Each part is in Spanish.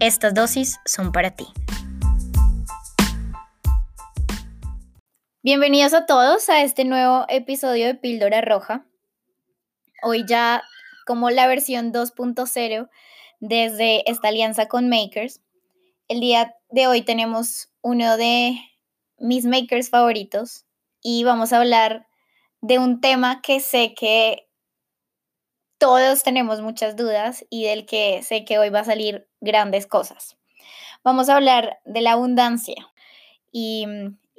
estas dosis son para ti. Bienvenidos a todos a este nuevo episodio de Píldora Roja. Hoy ya como la versión 2.0 desde esta alianza con Makers. El día de hoy tenemos uno de mis makers favoritos y vamos a hablar de un tema que sé que todos tenemos muchas dudas y del que sé que hoy va a salir grandes cosas. Vamos a hablar de la abundancia. Y,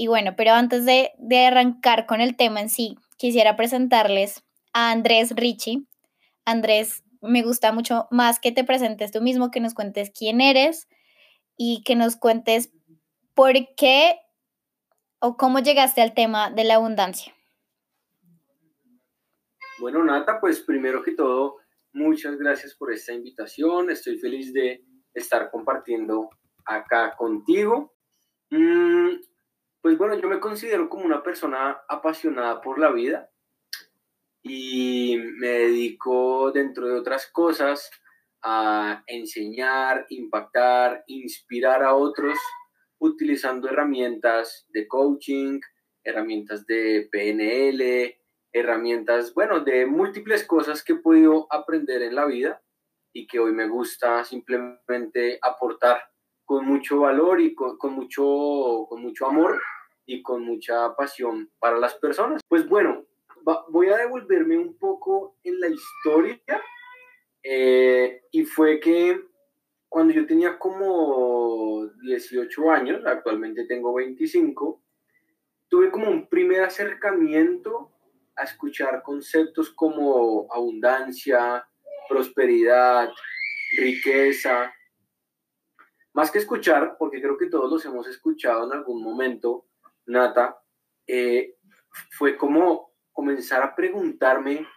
bueno, pero antes de, arrancar con el tema en sí, quisiera presentarles a Andrés Ricci. Andrés, me gusta mucho más que te presentes tú mismo, que nos cuentes quién eres y que nos cuentes por qué o cómo llegaste al tema de la abundancia. Bueno, Nata, pues primero que todo, muchas gracias por esta invitación. Estoy feliz de estar compartiendo acá contigo. Mm, pues bueno, yo me considero como una persona apasionada por la vida y me dedico, dentro de otras cosas, a enseñar, impactar, inspirar a otros utilizando herramientas de coaching, herramientas de PNL, herramientas, bueno, de múltiples cosas que he podido aprender en la vida y que hoy me gusta simplemente aportar con mucho valor y con, mucho, con mucho amor y con mucha pasión para las personas. Pues bueno, voy a devolverme un poco en la historia eh, y fue que cuando yo tenía como 18 años, actualmente tengo 25, tuve como un primer acercamiento a escuchar conceptos como abundancia, prosperidad, riqueza. Más que escuchar, porque creo que todos los hemos escuchado en algún momento, Nata, eh, fue como comenzar a preguntarme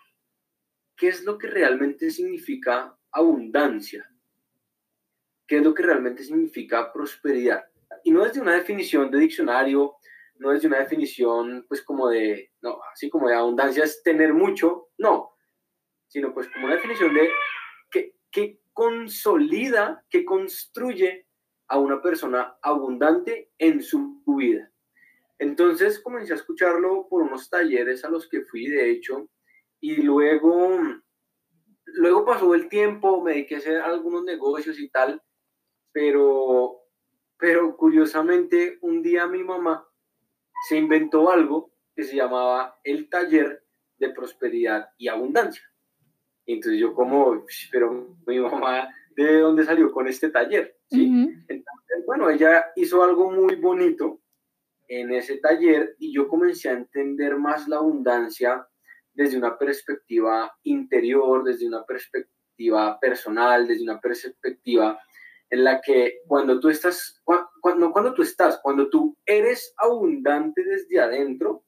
qué es lo que realmente significa abundancia, qué es lo que realmente significa prosperidad. Y no desde una definición de diccionario no es de una definición pues como de, no, así como de abundancia es tener mucho, no, sino pues como una definición de que, consolida, que construye a una persona abundante en su vida. Entonces comencé a escucharlo por unos talleres a los que fui, de hecho, y luego, luego pasó el tiempo, me dediqué a hacer algunos negocios y tal, pero, pero curiosamente un día mi mamá se inventó algo que se llamaba el taller de prosperidad y abundancia. Entonces yo como, pero mi mamá, ¿de dónde salió con este taller? ¿Sí? Entonces, bueno, ella hizo algo muy bonito en ese taller y yo comencé a entender más la abundancia desde una perspectiva interior, desde una perspectiva personal, desde una perspectiva en la que cuando tú estás, cuando, cuando tú estás, cuando tú eres abundante desde adentro,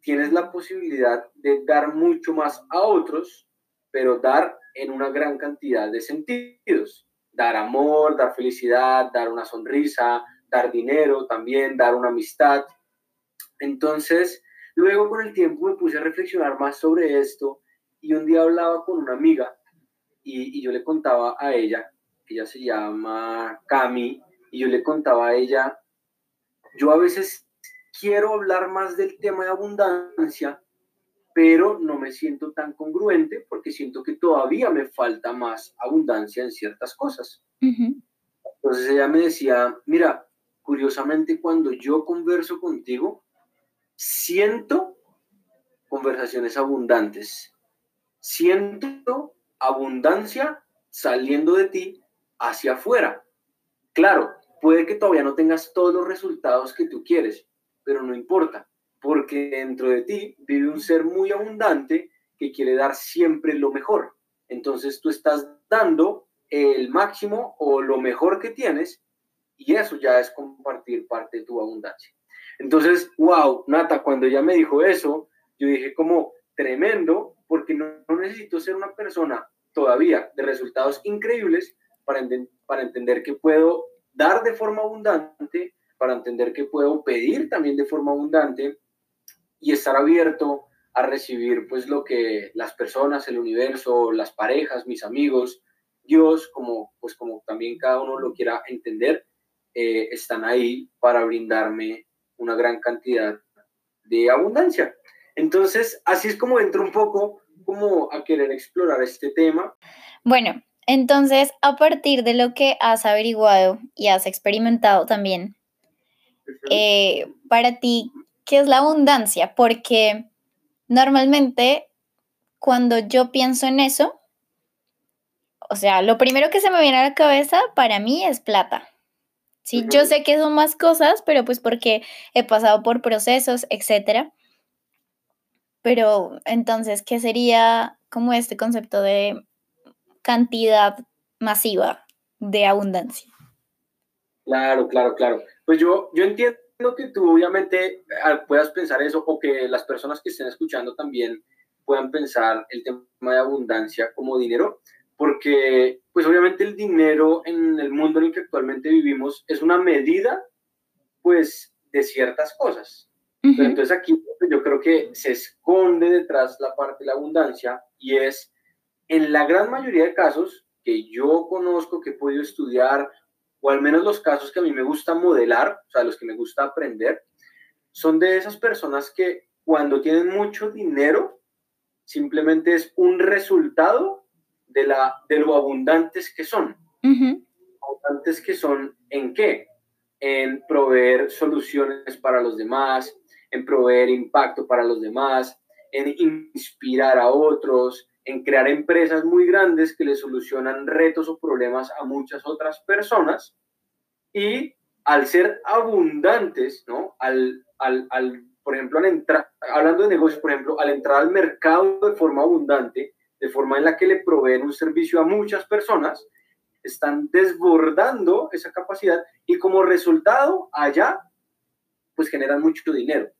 tienes la posibilidad de dar mucho más a otros, pero dar en una gran cantidad de sentidos. Dar amor, dar felicidad, dar una sonrisa, dar dinero también, dar una amistad. Entonces, luego con el tiempo me puse a reflexionar más sobre esto y un día hablaba con una amiga y yo le contaba a ella ella se llama Cami, y yo le contaba a ella, yo a veces quiero hablar más del tema de abundancia, pero no me siento tan congruente porque siento que todavía me falta más abundancia en ciertas cosas. Entonces ella me decía, mira, curiosamente cuando yo converso contigo, siento conversaciones abundantes, siento abundancia saliendo de ti hacia afuera. Claro, puede que todavía no tengas todos los resultados que tú quieres, pero no importa, porque dentro de ti vive un ser muy abundante que quiere dar siempre lo mejor. Entonces tú estás dando el máximo o lo mejor que tienes y eso ya es compartir parte de tu abundancia. Entonces, wow, Nata, cuando ella me dijo eso, yo dije como tremendo, porque no, necesito ser una persona todavía de resultados increíbles para, entender que puedo dar de forma abundante, para entender que puedo pedir también de forma abundante y estar abierto a recibir pues lo que las personas, el universo, las parejas, mis amigos, Dios, como pues como también cada uno lo quiera entender, eh, están ahí para brindarme una gran cantidad de abundancia. Entonces, así es como entro un poco como a querer explorar este tema. Bueno, entonces, a partir de lo que has averiguado y has experimentado también, eh, para ti, ¿qué es la abundancia? Porque normalmente cuando yo pienso en eso, o sea, lo primero que se me viene a la cabeza para mí es plata. Sí, yo sé que son más cosas, pero pues porque he pasado por procesos, etcétera. Pero entonces, ¿qué sería como este concepto de cantidad masiva de abundancia? Claro, claro, claro. Pues yo, yo entiendo que tú obviamente puedas pensar eso o que las personas que estén escuchando también puedan pensar el tema de abundancia como dinero, porque pues obviamente el dinero en el mundo en el que actualmente vivimos es una medida pues de ciertas cosas. Pero entonces aquí yo creo que se esconde detrás la parte de la abundancia y es en la gran mayoría de casos que yo conozco, que he podido estudiar, o al menos los casos que a mí me gusta modelar, o sea, los que me gusta aprender, son de esas personas que cuando tienen mucho dinero, simplemente es un resultado de, la, de lo abundantes que son. Abundantes que son en qué? En proveer soluciones para los demás, en proveer impacto para los demás, en inspirar a otros, en crear empresas muy grandes que le solucionan retos o problemas a muchas otras personas. Y al ser abundantes, ¿no? Al, al, al por ejemplo, al entrar, hablando de negocios, por ejemplo, al entrar al mercado de forma abundante, de forma en la que le proveen un servicio a muchas personas, están desbordando esa capacidad y como resultado allá, pues generan mucho dinero.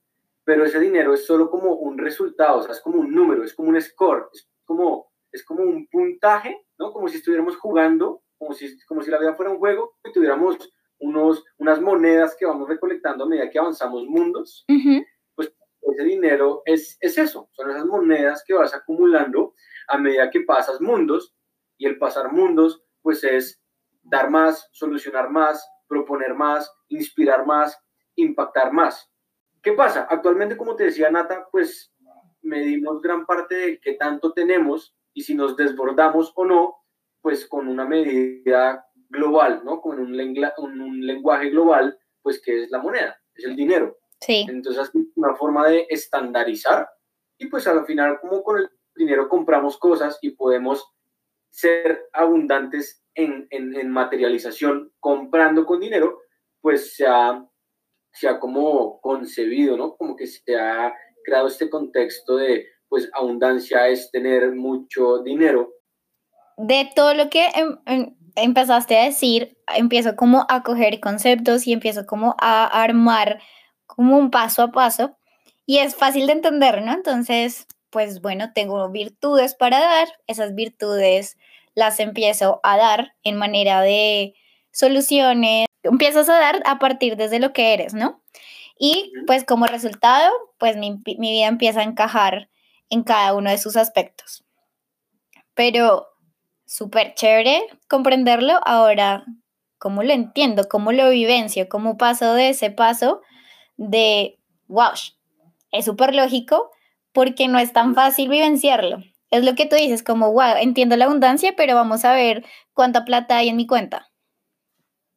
Pero ese dinero es solo como un resultado, o sea, es como un número, es como un score, es como, es como un puntaje, ¿no? Como si estuviéramos jugando, como si, como si la vida fuera un juego y tuviéramos unos, unas monedas que vamos recolectando a medida que avanzamos mundos. Pues ese dinero es, es eso, son esas monedas que vas acumulando a medida que pasas mundos y el pasar mundos pues es dar más, solucionar más, proponer más, inspirar más, impactar más. ¿Qué pasa? Actualmente, como te decía Nata, pues medimos gran parte de qué tanto tenemos y si nos desbordamos o no, pues con una medida global, ¿no? Con un, un lenguaje global, pues que es la moneda, es el dinero. Sí. Entonces, es una forma de estandarizar y pues al final, como con el dinero compramos cosas y podemos ser abundantes en, materialización comprando con dinero, pues se ha, se ha como concebido, ¿no? Como que se ha creado este contexto de, pues, abundancia es tener mucho dinero. De todo lo que em, em, empezaste a decir, empiezo como a coger conceptos y empiezo como a armar como un paso a paso y es fácil de entender, ¿no? Entonces, pues bueno, tengo virtudes para dar, esas virtudes las empiezo a dar en manera de soluciones, empiezas a dar a partir desde lo que eres, ¿no? Y pues como resultado, pues mi, mi vida empieza a encajar en cada uno de sus aspectos. Pero súper chévere comprenderlo. Ahora, ¿cómo lo entiendo? ¿Cómo lo vivencio? ¿Cómo paso de ese paso de, wow, es súper lógico, porque no es tan fácil vivenciarlo. Es lo que tú dices, como, wow, entiendo la abundancia, pero vamos a ver cuánta plata hay en mi cuenta.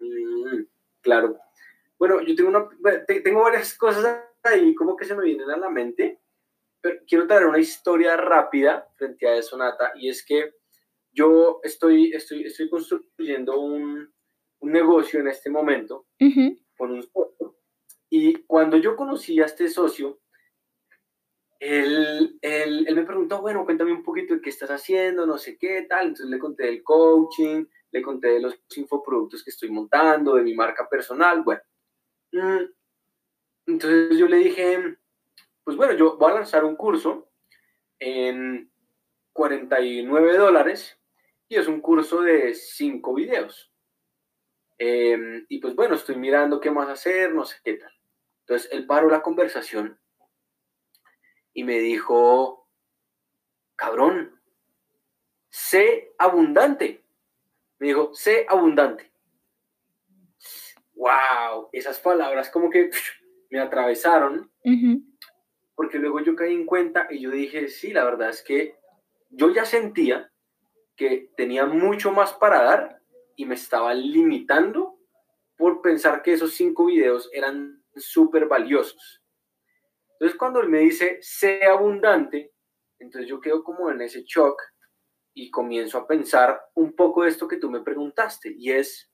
Mm, claro. Bueno, yo tengo, una, tengo varias cosas ahí como que se me vienen a la mente, pero quiero traer una historia rápida frente a eso, Nata, y es que yo estoy, estoy, estoy construyendo un, un negocio en este momento con un socio, y cuando yo conocí a este socio, él, él, él, me preguntó, bueno, cuéntame un poquito de qué estás haciendo, no sé qué, tal. Entonces le conté del coaching, le conté de los infoproductos que estoy montando, de mi marca personal, bueno. Mm, entonces yo le dije, pues bueno, yo voy a lanzar un curso en 49 dólares y es un curso de 5 videos. Em, y pues bueno, estoy mirando qué más hacer, no sé qué tal. Entonces él paró la conversación y me dijo, cabrón, sé abundante. Me dijo, sé abundante. Wow, esas palabras como que me atravesaron, porque luego yo caí en cuenta y yo dije, sí, la verdad es que yo ya sentía que tenía mucho más para dar y me estaba limitando por pensar que esos cinco videos eran súper valiosos. Entonces cuando él me dice, sé abundante, entonces yo quedo como en ese shock y comienzo a pensar un poco de esto que tú me preguntaste y es,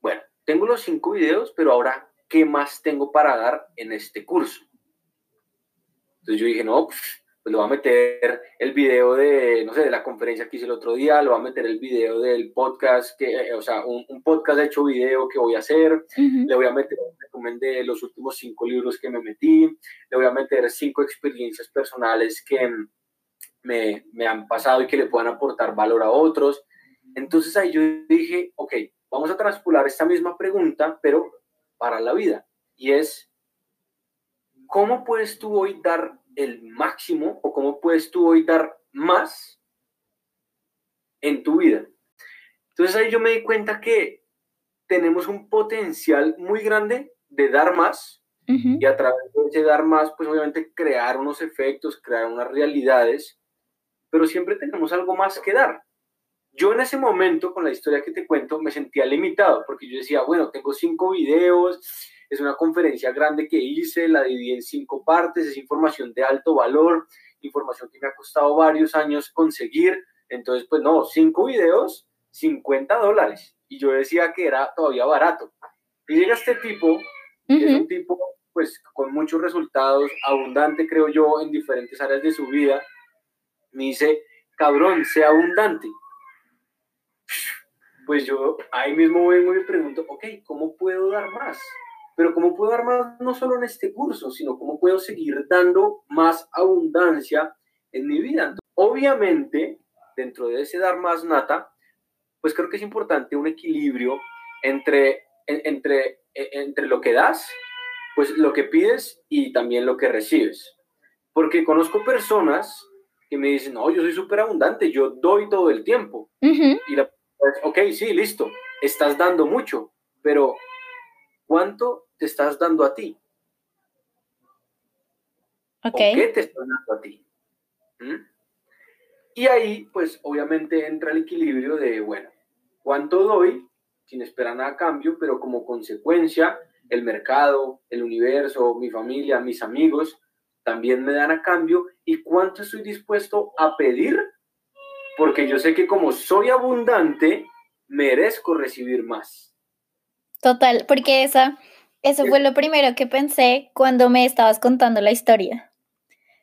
bueno, tengo los cinco videos, pero ahora, ¿qué más tengo para dar en este curso? Entonces yo dije, no, pues, pues le voy a meter el video de, no sé, de la conferencia que hice el otro día, le voy a meter el video del podcast, que, eh, o sea, un, un podcast hecho video que voy a hacer, le voy a meter un resumen de los últimos cinco libros que me metí, le voy a meter cinco experiencias personales que me, me han pasado y que le puedan aportar valor a otros. Entonces ahí yo dije, ok, vamos a transpolar esta misma pregunta, pero para la vida. Y es, ¿cómo puedes tú hoy dar el máximo o cómo puedes tú hoy dar más en tu vida. Entonces ahí yo me di cuenta que tenemos un potencial muy grande de dar más y a través de ese dar más, pues obviamente crear unos efectos, crear unas realidades, pero siempre tenemos algo más que dar. Yo en ese momento, con la historia que te cuento, me sentía limitado porque yo decía, bueno, tengo cinco videos, es una conferencia grande que hice, la dividí en cinco partes, es información de alto valor, información que me ha costado varios años conseguir. Entonces, pues no, cinco videos, 50 dólares. Y yo decía que era todavía barato. Y llega este tipo, es un tipo pues con muchos resultados, abundante creo yo en diferentes áreas de su vida. Me dice, cabrón, sea abundante. Pues yo ahí mismo vengo y me pregunto, ok, ¿cómo puedo dar más? Pero ¿cómo puedo dar más no solo en este curso, sino cómo puedo seguir dando más abundancia en mi vida? obviamente, dentro de ese dar más nata, pues creo que es importante un equilibrio entre, entre, entre lo que das, pues lo que pides y también lo que recibes. Porque conozco personas que me dicen, no, yo soy súper abundante, yo doy todo el tiempo. Y la, ok, sí, listo, estás dando mucho, pero ¿cuánto te estás dando a ti? qué te estás dando a ti? ¿Mm? Y ahí, pues obviamente entra el equilibrio de, bueno, ¿cuánto doy sin esperar nada a cambio, pero como consecuencia, el mercado, el universo, mi familia, mis amigos, también me dan a cambio? ¿Y cuánto estoy dispuesto a pedir? Porque yo sé que como soy abundante, merezco recibir más. Total, porque esa eso fue lo primero que pensé cuando me estabas contando la historia.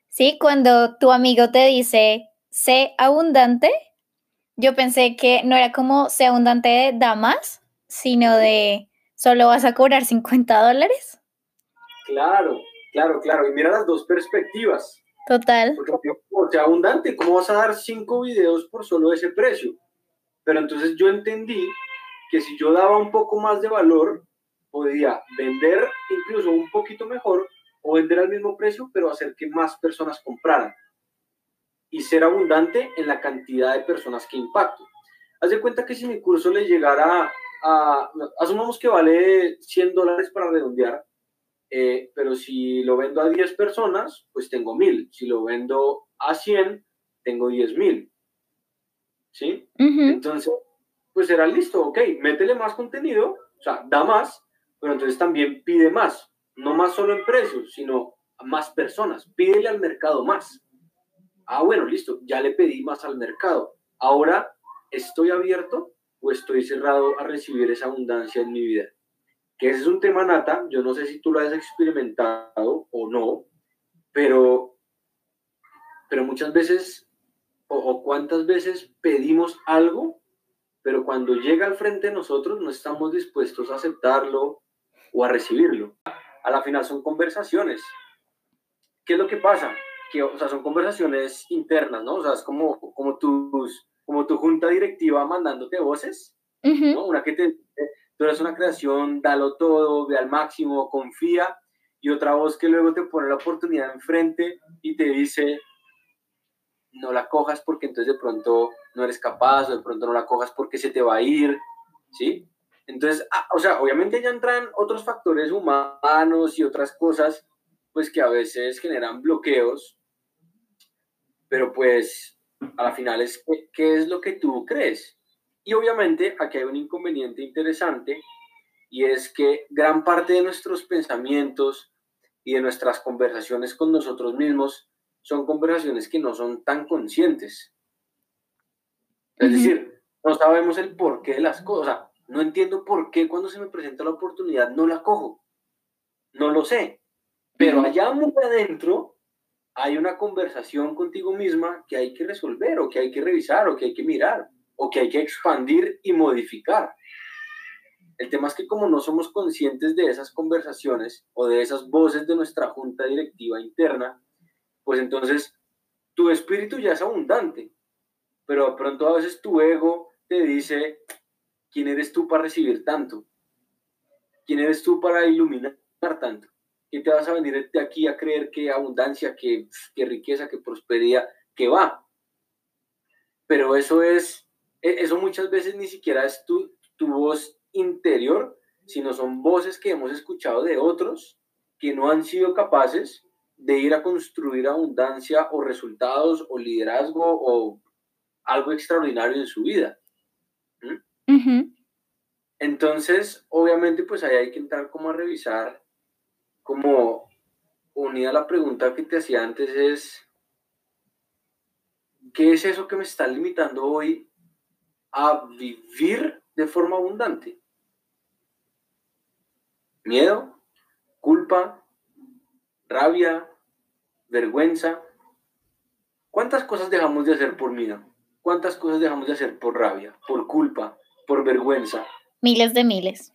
¿Sí? Cuando tu amigo te dice, sé abundante, yo pensé que no era como sé abundante de damas, sino de solo vas a cobrar 50 dólares. Claro, claro, claro. Y mira las dos perspectivas. Total. Porque, sea, abundante, ¿cómo vas a dar cinco videos por solo ese precio? Pero entonces yo entendí que si yo daba un poco más de valor, podía vender incluso un poquito mejor o vender al mismo precio, pero hacer que más personas compraran y ser abundante en la cantidad de personas que impacto. Haz de cuenta que si mi curso le llegara a, asumamos que vale 100 dólares para redondear, eh, pero si lo vendo a 10 personas, pues tengo 1000. Si lo vendo a 100, tengo 10 mil. ¿Sí? Entonces, pues será listo, ok, métele más contenido, o sea, da más, pero entonces también pide más, no más solo en precios, sino a más personas, pídele al mercado más. Ah, bueno, listo, ya le pedí más al mercado. Ahora, ¿estoy abierto o estoy cerrado a recibir esa abundancia en mi vida? Que ese es un tema nata, yo no sé si tú lo has experimentado o no, pero pero muchas veces, o, cuántas veces pedimos algo, pero cuando llega al frente de nosotros no estamos dispuestos a aceptarlo o a recibirlo. A la final son conversaciones. ¿Qué es lo que pasa? Que, o sea, son conversaciones internas, ¿no? O sea, es como, como, tus, como tu junta directiva mandándote voces, ¿no? Una que te, tú eres una creación, dalo todo, ve al máximo, confía, y otra voz que luego te pone la oportunidad enfrente y te dice, no la cojas porque entonces de pronto no eres capaz, o de pronto no la cojas porque se te va a ir, ¿sí? Entonces, ah, o sea, obviamente ya entran otros factores humanos y otras cosas, pues que a veces generan bloqueos, pero pues a la final es qué es lo que tú crees. Y obviamente aquí hay un inconveniente interesante y es que gran parte de nuestros pensamientos y de nuestras conversaciones con nosotros mismos son conversaciones que no son tan conscientes. Es decir, no sabemos el porqué de las cosas. no entiendo por qué cuando se me presenta la oportunidad no la cojo. No lo sé. Pero allá muy adentro hay una conversación contigo misma que hay que resolver o que hay que revisar o que hay que mirar o que hay que expandir y modificar. El tema es que como no somos conscientes de esas conversaciones o de esas voces de nuestra junta directiva interna, pues entonces tu espíritu ya es abundante, pero de pronto a veces tu ego te dice, ¿quién eres tú para recibir tanto? ¿Quién eres tú para iluminar tanto? ¿Qué te vas a venir de aquí a creer que abundancia, que, que riqueza, que prosperidad, que va? Pero eso es, eso muchas veces ni siquiera es tu, tu voz interior, sino son voces que hemos escuchado de otros que no han sido capaces de ir a construir abundancia o resultados o liderazgo o algo extraordinario en su vida. Entonces, obviamente, pues ahí hay que entrar como a revisar, como unida a la pregunta que te hacía antes es, ¿qué es eso que me está limitando hoy a vivir de forma abundante? ¿Miedo? ¿Culpa? ¿Rabia? vergüenza. ¿Cuántas cosas dejamos de hacer por miedo? ¿Cuántas cosas dejamos de hacer por rabia, por culpa, por vergüenza? Miles de miles.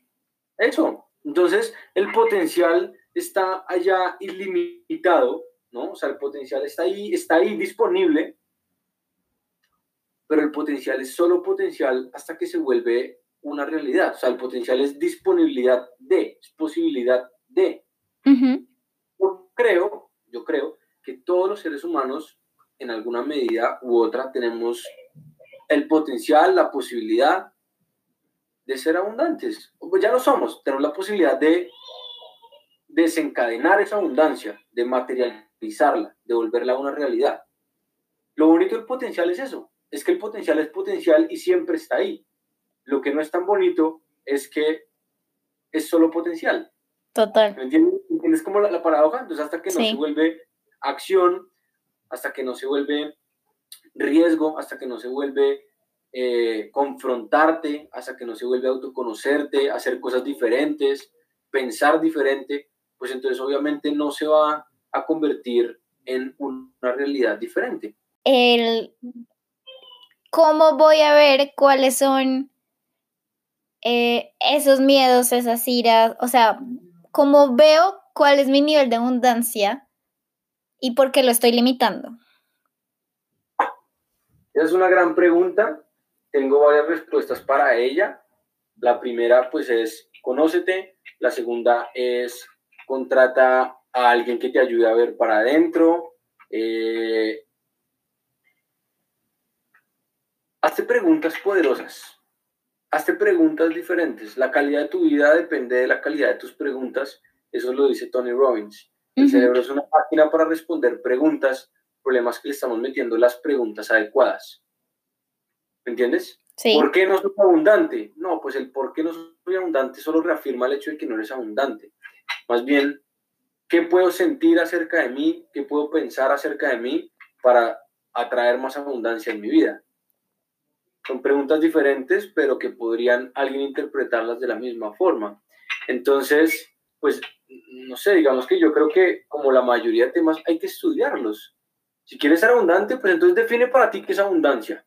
Eso. Entonces, el potencial está allá ilimitado, ¿no? O sea, el potencial está ahí, está ahí disponible, pero el potencial es solo potencial hasta que se vuelve una realidad. O sea, el potencial es disponibilidad de, es posibilidad de. Yo creo, yo creo que todos los seres humanos, en alguna medida u otra, tenemos el potencial, la posibilidad de ser abundantes. Pues ya lo somos, tenemos la posibilidad de desencadenar esa abundancia, de materializarla, de volverla a una realidad. Lo bonito del potencial es eso, es que el potencial es potencial y siempre está ahí. Lo que no es tan bonito es que es solo potencial. Total. ¿Me entiendes? ¿Entiendes como la, paradoja? Entonces hasta que no se vuelve acción hasta que no se vuelve riesgo, hasta que no se vuelve eh, confrontarte, hasta que no se vuelve autoconocerte, hacer cosas diferentes, pensar diferente, pues entonces obviamente no se va a convertir en una realidad diferente. El, ¿Cómo voy a ver cuáles son eh, esos miedos, esas iras? O sea, ¿cómo veo cuál es mi nivel de abundancia ¿Y por qué lo estoy limitando? Es una gran pregunta. Tengo varias respuestas para ella. La primera, pues, es conócete. La segunda es contrata a alguien que te ayude a ver para adentro. Eh, hazte preguntas poderosas. Hazte preguntas diferentes. La calidad de tu vida depende de la calidad de tus preguntas. Eso lo dice Tony Robbins. El cerebro es una máquina para responder preguntas, problemas que le estamos metiendo las preguntas adecuadas. ¿Me entiendes? Sí. ¿Por qué no soy abundante? No, pues el por qué no soy abundante solo reafirma el hecho de que no eres abundante. Más bien, ¿qué puedo sentir acerca de mí? ¿Qué puedo pensar acerca de mí para atraer más abundancia en mi vida? Son preguntas diferentes, pero que podrían alguien interpretarlas de la misma forma. Entonces, pues no sé, digamos que yo creo que como la mayoría de temas hay que estudiarlos. Si quieres ser abundante, pues entonces define para ti qué es abundancia.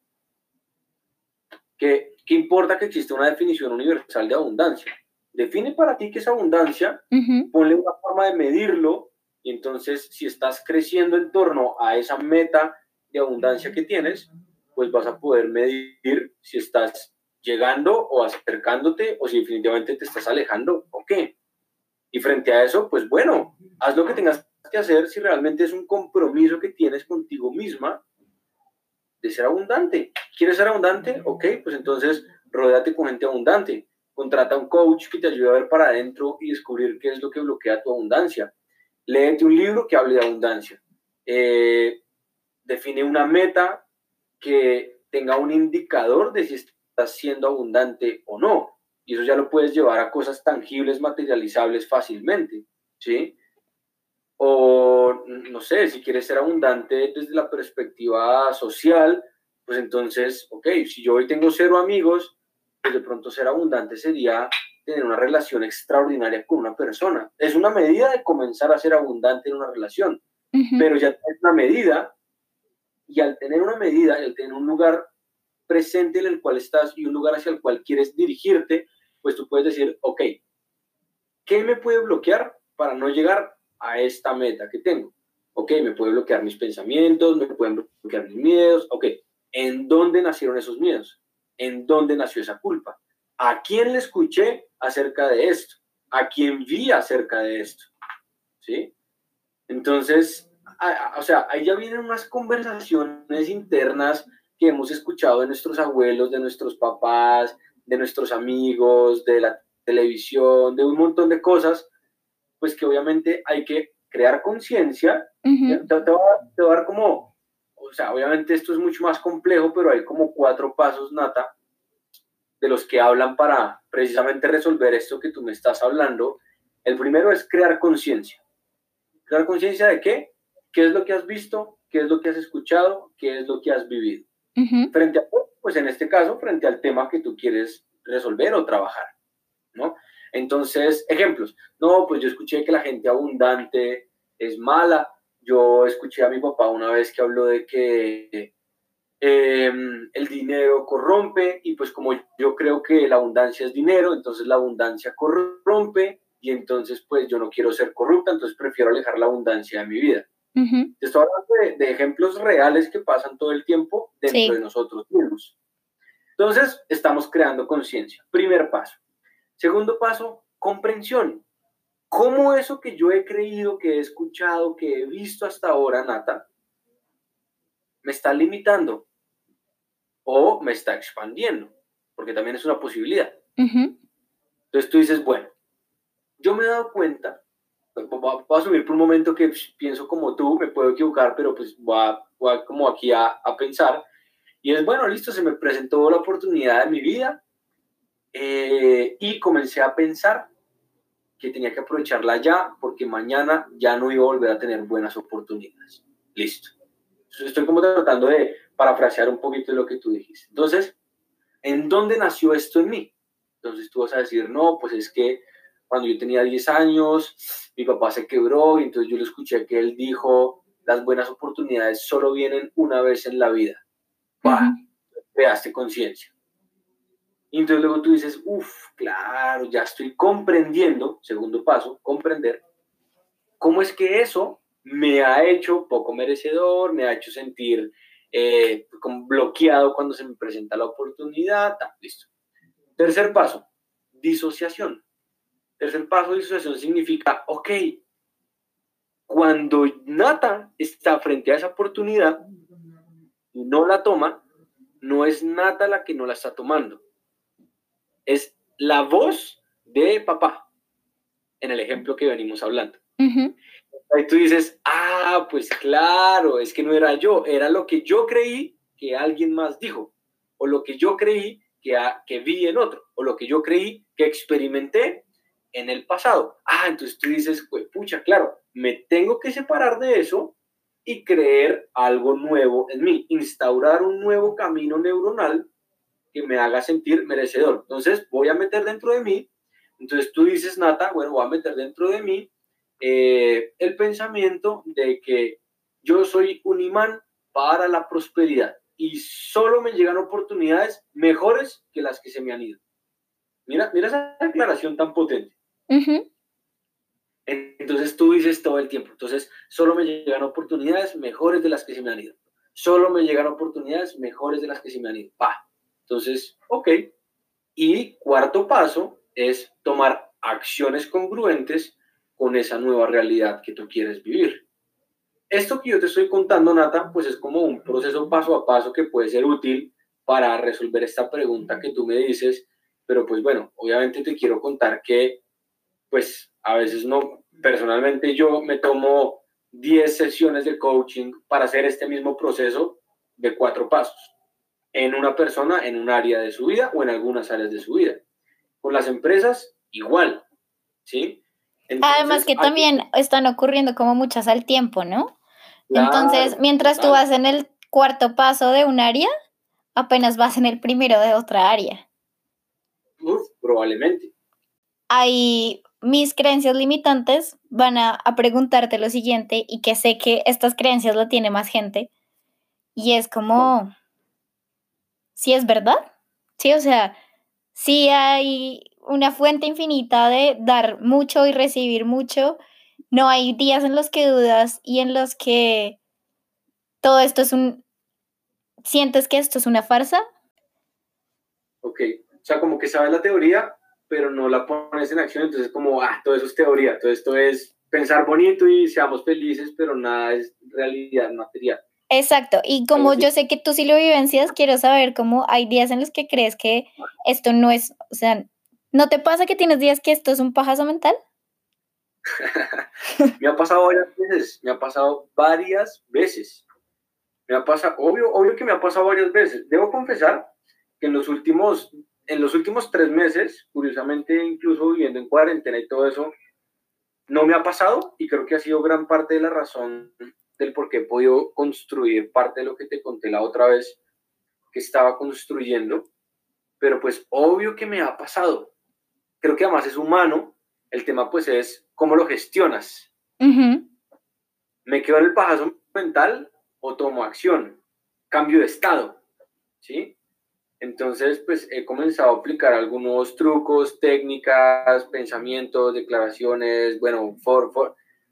¿Qué, qué importa que exista una definición universal de abundancia? Define para ti qué es abundancia, ponle una forma de medirlo y entonces si estás creciendo en torno a esa meta de abundancia que tienes, pues vas a poder medir si estás llegando o acercándote o si definitivamente te estás alejando o qué. Y frente a eso, pues bueno, haz lo que tengas que hacer si realmente es un compromiso que tienes contigo misma de ser abundante. ¿Quieres ser abundante? Ok, pues entonces rodéate con gente abundante. Contrata un coach que te ayude a ver para adentro y descubrir qué es lo que bloquea tu abundancia. Léete un libro que hable de abundancia. Eh, define una meta que tenga un indicador de si estás siendo abundante o no. Y eso ya lo puedes llevar a cosas tangibles, materializables fácilmente, ¿sí? O, no sé, si quieres ser abundante desde la perspectiva social, pues entonces, ok, si yo hoy tengo cero amigos, pues de pronto ser abundante sería tener una relación extraordinaria con una persona. Es una medida de comenzar a ser abundante en una relación, pero ya es una medida y al tener una medida y al tener un lugar presente en el cual estás y un lugar hacia el cual quieres dirigirte, pues tú puedes decir, ok, ¿qué me puede bloquear para no llegar a esta meta que tengo? Ok, me puede bloquear mis pensamientos, me pueden bloquear mis miedos, ok, ¿en dónde nacieron esos miedos? ¿En dónde nació esa culpa? ¿A quién le escuché acerca de esto? ¿A quién vi acerca de esto? ¿Sí? Entonces, o sea, ahí ya vienen unas conversaciones internas que hemos escuchado de nuestros abuelos, de nuestros papás, de nuestros amigos, de la televisión, de un montón de cosas, pues que obviamente hay que crear conciencia. te, te, voy a dar como, o sea, obviamente esto es mucho más complejo, pero hay como cuatro pasos, Nata, de los que hablan para precisamente resolver esto que tú me estás hablando. El primero es crear conciencia. ¿Crear conciencia de qué? ¿Qué es lo que has visto? ¿Qué es lo que has escuchado? ¿Qué es lo que has vivido? Frente a, pues en este caso, frente al tema que tú quieres resolver o trabajar, ¿no? Entonces, ejemplos. No, pues yo escuché que la gente abundante es mala. Yo escuché a mi papá una vez que habló de que em, el dinero corrompe y pues como yo creo que la abundancia es dinero, entonces la abundancia corrompe y entonces pues yo no quiero ser corrupta, entonces prefiero alejar la abundancia de mi vida. Estoy hablando de, ejemplos reales que pasan todo el tiempo dentro de nosotros mismos. Entonces, estamos creando conciencia. Primer paso. Segundo paso, comprensión. ¿Cómo eso que yo he creído, que he escuchado, que he visto hasta ahora, Nata, me está limitando o me está expandiendo? Porque también es una posibilidad. Entonces tú dices, bueno, yo me he dado cuenta voy a asumir por un momento que pues, pienso como tú, me puedo equivocar, pero pues voy, a, voy como aquí a, a, pensar. Y es bueno, listo, se me presentó la oportunidad de mi vida eh, y comencé a pensar que tenía que aprovecharla ya porque mañana ya no iba a volver a tener buenas oportunidades. Listo. Estoy como tratando de parafrasear un poquito lo que tú dijiste. Entonces, ¿en dónde nació esto en mí? Entonces tú vas a decir, no, pues es que cuando yo tenía 10 años, mi papá se quebró y entonces yo le escuché que él dijo, las buenas oportunidades solo vienen una vez en la vida. ¡Bah! Creaste conciencia. Y entonces luego tú dices, uff, claro, ya estoy comprendiendo, segundo paso, comprender, cómo es que eso me ha hecho poco merecedor, me ha hecho sentir eh, bloqueado cuando se me presenta la oportunidad, listo. Tercer paso, disociación. Tercer paso de disociación significa, ok, cuando Nata está frente a esa oportunidad y no la toma, no es Nata la que no la está tomando. Es la voz de papá, en el ejemplo que venimos hablando. Ahí tú dices, ah, pues claro, es que no era yo, era lo que yo creí que alguien más dijo, o lo que yo creí que, que vi en otro, o lo que yo creí que experimenté en el pasado. Ah, entonces tú dices, pues pucha, claro, me tengo que separar de eso y creer algo nuevo en mí, instaurar un nuevo camino neuronal que me haga sentir merecedor. Entonces voy a meter dentro de mí, entonces tú dices, Nata, bueno, voy a meter dentro de mí eh, el pensamiento de que yo soy un imán para la prosperidad y solo me llegan oportunidades mejores que las que se me han ido. Mira, mira esa declaración tan potente. Entonces tú dices todo el tiempo, entonces solo me llegan oportunidades mejores de las que se me han ido. Solo me llegan oportunidades mejores de las que se me han ido. Entonces, ok. Y cuarto paso es tomar acciones congruentes con esa nueva realidad que tú quieres vivir. Esto que yo te estoy contando, Nata, pues es como un proceso paso a paso que puede ser útil para resolver esta pregunta que tú me dices, pero pues bueno, obviamente te quiero contar que pues a veces no, personalmente yo me tomo 10 sesiones de coaching para hacer este mismo proceso de cuatro pasos en una persona, en un área de su vida o en algunas áreas de su vida. Con las empresas, igual, ¿sí? Además que también están ocurriendo como muchas al tiempo, ¿no? Entonces, mientras tú vas en el cuarto paso de un área, apenas vas en el primero de otra área. probablemente. Hay mis creencias limitantes van a, a, preguntarte lo siguiente y que sé que estas creencias lo tiene más gente. Y es como, ¿sí es verdad? Sí, o sea, sí hay una fuente infinita de dar mucho y recibir mucho no hay días en los que dudas y en los que todo esto es un... ¿Sientes que esto es una farsa? Ok, o sea, como que sabes la teoría, pero no la pones en acción, entonces como, ah, todo eso es teoría, todo esto es pensar bonito y seamos felices, pero nada es realidad material. Exacto, y como yo sé que tú sí lo vivencias, quiero saber cómo hay días en los que crees que esto no es, o sea, ¿no te pasa que tienes días que esto es un pajazo mental? me ha pasado varias veces, me ha pasado varias veces. Me ha pasado, obvio, obvio que me ha pasado varias veces. Debo confesar que en los últimos, en los últimos tres meses, curiosamente, incluso viviendo en cuarentena y todo eso, no me ha pasado y creo que ha sido gran parte de la razón del por qué he podido construir parte de lo que te conté la otra vez que estaba construyendo. Pero pues obvio que me ha pasado. Creo que además es humano. El tema pues es cómo lo gestionas. ¿Me quedo en el pajazo mental o tomo acción? Cambio de estado, ¿sí? Entonces, pues he comenzado a aplicar algunos trucos, técnicas, pensamientos, declaraciones, bueno,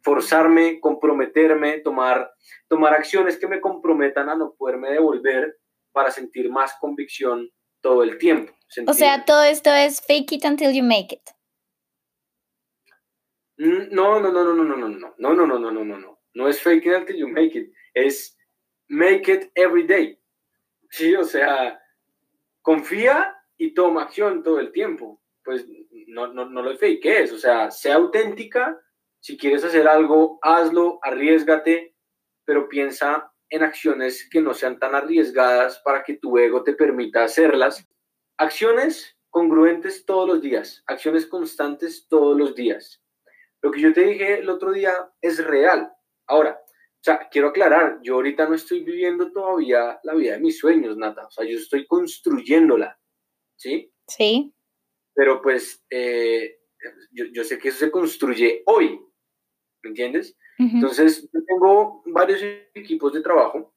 forzarme, comprometerme, tomar, tomar acciones que me comprometan a no poderme devolver para sentir más convicción todo el tiempo. O sea, todo esto es fake it until you make it. No, no, no, no, no, no, no, no, no, no, no, no, no, no, no. No es fake it until you make it. Es make it every day. Sí, o sea, confía y toma acción todo el tiempo. Pues no, no, no lo fake es. O sea, sea auténtica. Si quieres hacer algo, hazlo, arriesgate, pero piensa en acciones que no sean tan arriesgadas para que tu ego te permita hacerlas. Acciones congruentes todos los días, acciones constantes todos los días. Lo que yo te dije el otro día es real. Ahora, o sea, quiero aclarar, yo ahorita no estoy viviendo todavía la vida de mis sueños, Nata. O sea, yo estoy construyéndola, ¿sí? Sí. Pero pues eh, yo, sé que eso se construye hoy, ¿me entiendes? Entonces, yo tengo varios equipos de trabajo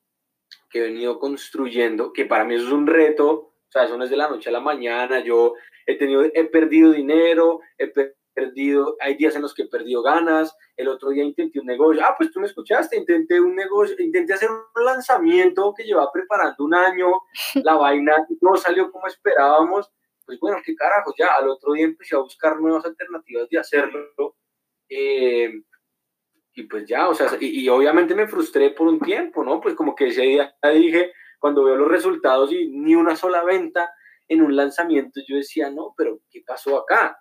que he venido construyendo, que para mí eso es un reto, o sea, eso no es de la noche a la mañana, yo he tenido, he perdido dinero, he perdido perdido, hay días en los que he perdido ganas, el otro día intenté un negocio, ah, pues tú me escuchaste, intenté un negocio, intenté hacer un lanzamiento que llevaba preparando un año, la vaina no salió como esperábamos, pues bueno, qué carajo, ya al otro día empecé a buscar nuevas alternativas de hacerlo, eh, y pues ya, o sea, y, y, obviamente me frustré por un tiempo, ¿no? Pues como que ese día dije, cuando veo los resultados y ni una sola venta en un lanzamiento, yo decía, no, pero ¿qué pasó acá?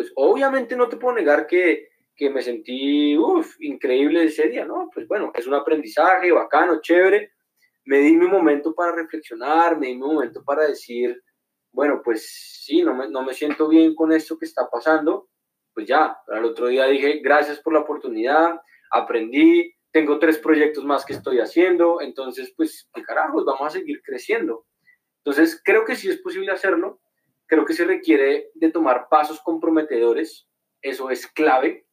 Pues obviamente no te puedo negar que, que me sentí increíble ese día, ¿no? Pues bueno, es un aprendizaje bacano, chévere. Me di mi momento para reflexionar, me di mi momento para decir, bueno, pues sí, no me, no me siento bien con esto que está pasando. Pues ya, al otro día dije, gracias por la oportunidad, aprendí, tengo tres proyectos más que estoy haciendo, entonces, pues, ¿qué carajos? Vamos a seguir creciendo. Entonces, creo que sí es posible hacerlo Creo que se requiere de tomar pasos comprometedores, eso es clave.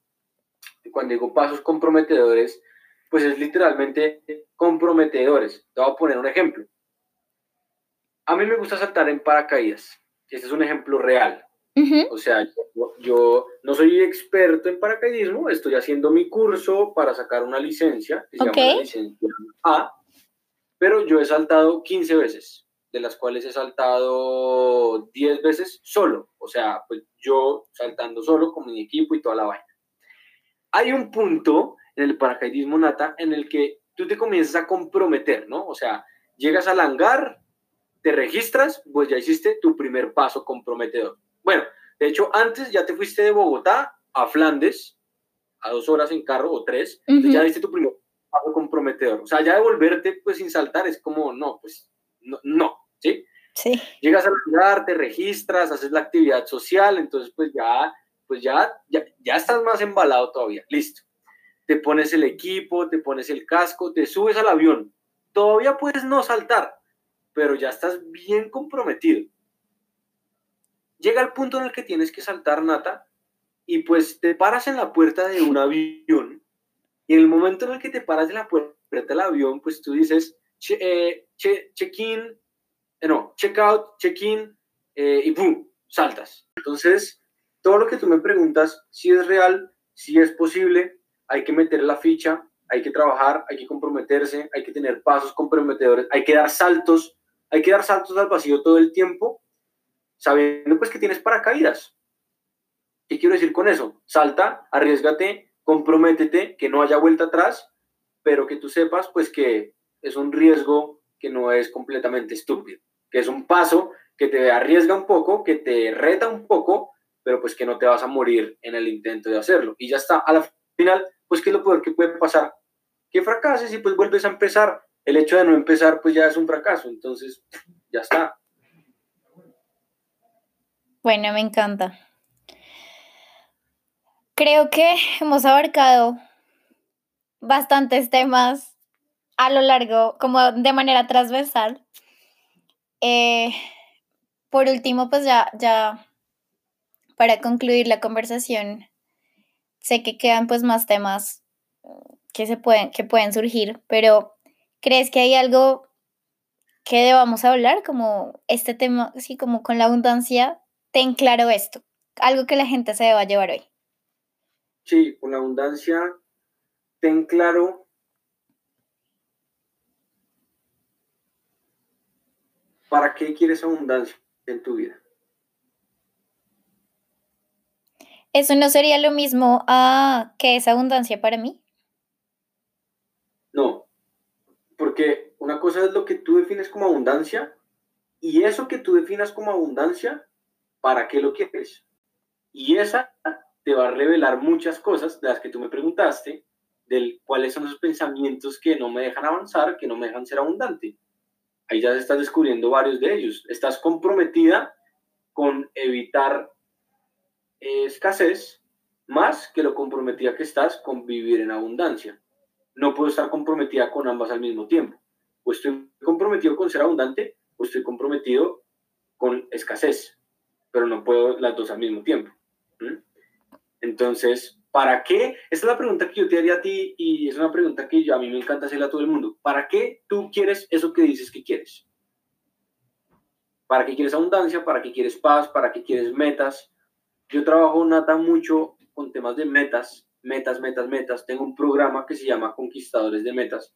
Cuando digo pasos comprometedores, pues es literalmente comprometedores. Te voy a poner un ejemplo. A mí me gusta saltar en paracaídas. Este es un ejemplo real. O sea, yo, no soy experto en paracaidismo, estoy haciendo mi curso para sacar una licencia, que se llama licencia A, pero yo he saltado 15 veces, de las cuales he saltado 10 veces solo. O sea, pues yo saltando solo con mi equipo y toda la vaina. Hay un punto en el paracaidismo nata en el que tú te comienzas a comprometer, ¿no? O sea, llegas al hangar, te registras, pues ya hiciste tu primer paso comprometedor. Bueno, de hecho, antes ya te fuiste de Bogotá a Flandes, a dos horas en carro o tres, ya diste tu primer paso comprometedor. O sea, ya devolverte pues sin saltar es como, no, pues no, no ¿sí? Sí. Llegas al lugar, te registras, haces la actividad social, entonces pues ya, pues ya, ya, ya estás más embalado todavía, listo. Te pones el equipo, te pones el casco, te subes al avión. Todavía puedes no saltar, pero ya estás bien comprometido. Llega el punto en el que tienes que saltar, Nata, y pues te paras en la puerta de un avión, y en el momento en el que te paras en la puerta del avión, pues tú dices, eh, check-in, eh, no, check-out, check-in, eh, y ¡pum! saltas. Entonces, todo lo que tú me preguntas, si es real, si es posible, hay que meter la ficha, hay que trabajar, hay que comprometerse, hay que tener pasos comprometedores, hay que dar saltos, hay que dar saltos al vacío todo el tiempo sabiendo pues que tienes paracaídas. ¿Qué quiero decir con eso? Salta, arriesgate, comprométete, que no haya vuelta atrás, pero que tú sepas pues que es un riesgo que no es completamente estúpido, que es un paso que te arriesga un poco, que te reta un poco, pero pues que no te vas a morir en el intento de hacerlo. Y ya está, a la final, pues ¿qué es lo peor que puede pasar? Que fracases y pues vuelves a empezar. El hecho de no empezar pues ya es un fracaso, entonces ya está. Bueno, me encanta. Creo que hemos abarcado bastantes temas a lo largo, como de manera transversal. Eh, por último, pues ya, ya para concluir la conversación, sé que quedan pues más temas que se pueden, que pueden surgir, pero ¿crees que hay algo que debamos hablar? Como este tema, así como con la abundancia, ten claro esto, algo que la gente se deba llevar hoy. Sí, con la abundancia, ten claro para qué quieres abundancia en tu vida. ¿Eso no sería lo mismo a que es abundancia para mí? No, porque una cosa es lo que tú defines como abundancia y eso que tú definas como abundancia para qué lo quieres. Y esa te va a revelar muchas cosas de las que tú me preguntaste, del cuáles son los pensamientos que no me dejan avanzar, que no me dejan ser abundante. Ahí ya estás descubriendo varios de ellos. Estás comprometida con evitar escasez más que lo comprometida que estás con vivir en abundancia. No puedo estar comprometida con ambas al mismo tiempo. O estoy comprometido con ser abundante o estoy comprometido con escasez pero no puedo las dos al mismo tiempo. Entonces, ¿para qué? Esta es la pregunta que yo te haría a ti y es una pregunta que yo, a mí me encanta hacerle a todo el mundo. ¿Para qué tú quieres eso que dices que quieres? ¿Para qué quieres abundancia? ¿Para qué quieres paz? ¿Para qué quieres metas? Yo trabajo, Nata, mucho con temas de metas, metas, metas, metas. Tengo un programa que se llama Conquistadores de Metas.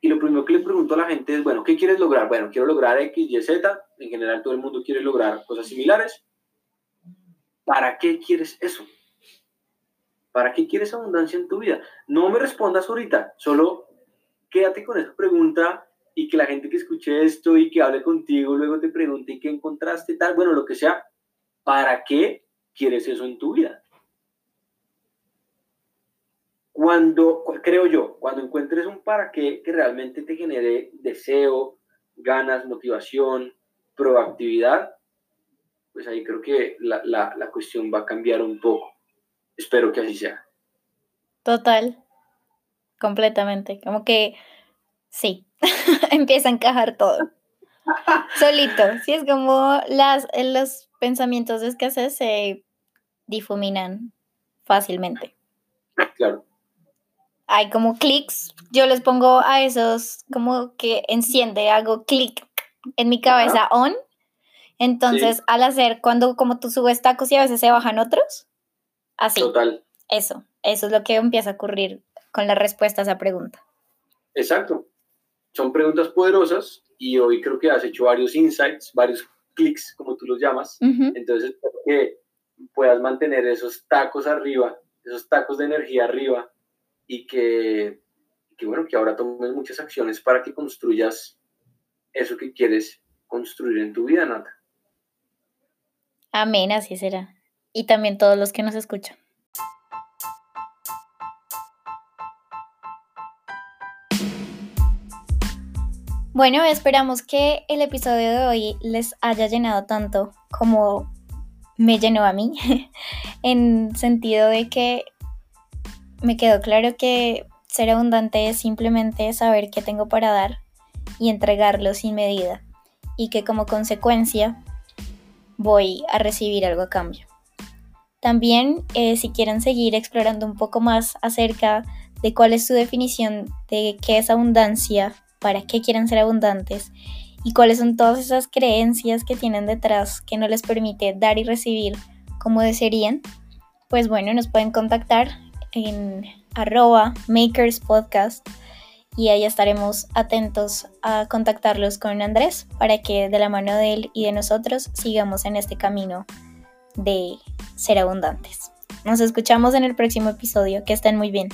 Y lo primero que le pregunto a la gente es, bueno, ¿qué quieres lograr? Bueno, quiero lograr X, Y, Z. En general todo el mundo quiere lograr cosas similares. ¿Para qué quieres eso? ¿Para qué quieres abundancia en tu vida? No me respondas ahorita, solo quédate con esa pregunta y que la gente que escuche esto y que hable contigo luego te pregunte qué encontraste, tal, bueno, lo que sea, ¿para qué quieres eso en tu vida? Cuando, creo yo, cuando encuentres un para qué que realmente te genere deseo, ganas, motivación, proactividad, pues ahí creo que la, la cuestión va a cambiar un poco. Espero que así sea. Total, completamente. Como que sí, empieza a encajar todo. Solito, sí, es como las, los pensamientos de escasez se difuminan fácilmente. Claro. hay como clics, yo les pongo a esos como que enciende, hago clic en mi cabeza on. Entonces, al hacer, cuando como tú subes tacos y a veces se bajan otros, así. Total. Eso, eso es lo que empieza a ocurrir con la respuesta a esa pregunta. Exacto. Son preguntas poderosas y hoy creo que has hecho varios insights, varios clics, como tú los llamas. Entonces, que puedas mantener esos tacos arriba, esos tacos de energía arriba y que, que, bueno, que ahora tomes muchas acciones para que construyas eso que quieres construir en tu vida, Nata. Amén, así será. Y también todos los que nos escuchan. Bueno, esperamos que el episodio de hoy les haya llenado tanto como me llenó a mí, en sentido de que me quedó claro que ser abundante es simplemente saber qué tengo para dar y entregarlo sin medida y que como consecuencia voy a recibir algo a cambio. También eh, si quieren seguir explorando un poco más acerca de cuál es su definición de qué es abundancia, para qué quieren ser abundantes y cuáles son todas esas creencias que tienen detrás que no les permite dar y recibir como desearían, pues bueno, nos pueden contactar en arroba makerspodcast y ahí estaremos atentos a contactarlos con Andrés para que de la mano de él y de nosotros sigamos en este camino de ser abundantes. Nos escuchamos en el próximo episodio. Que estén muy bien.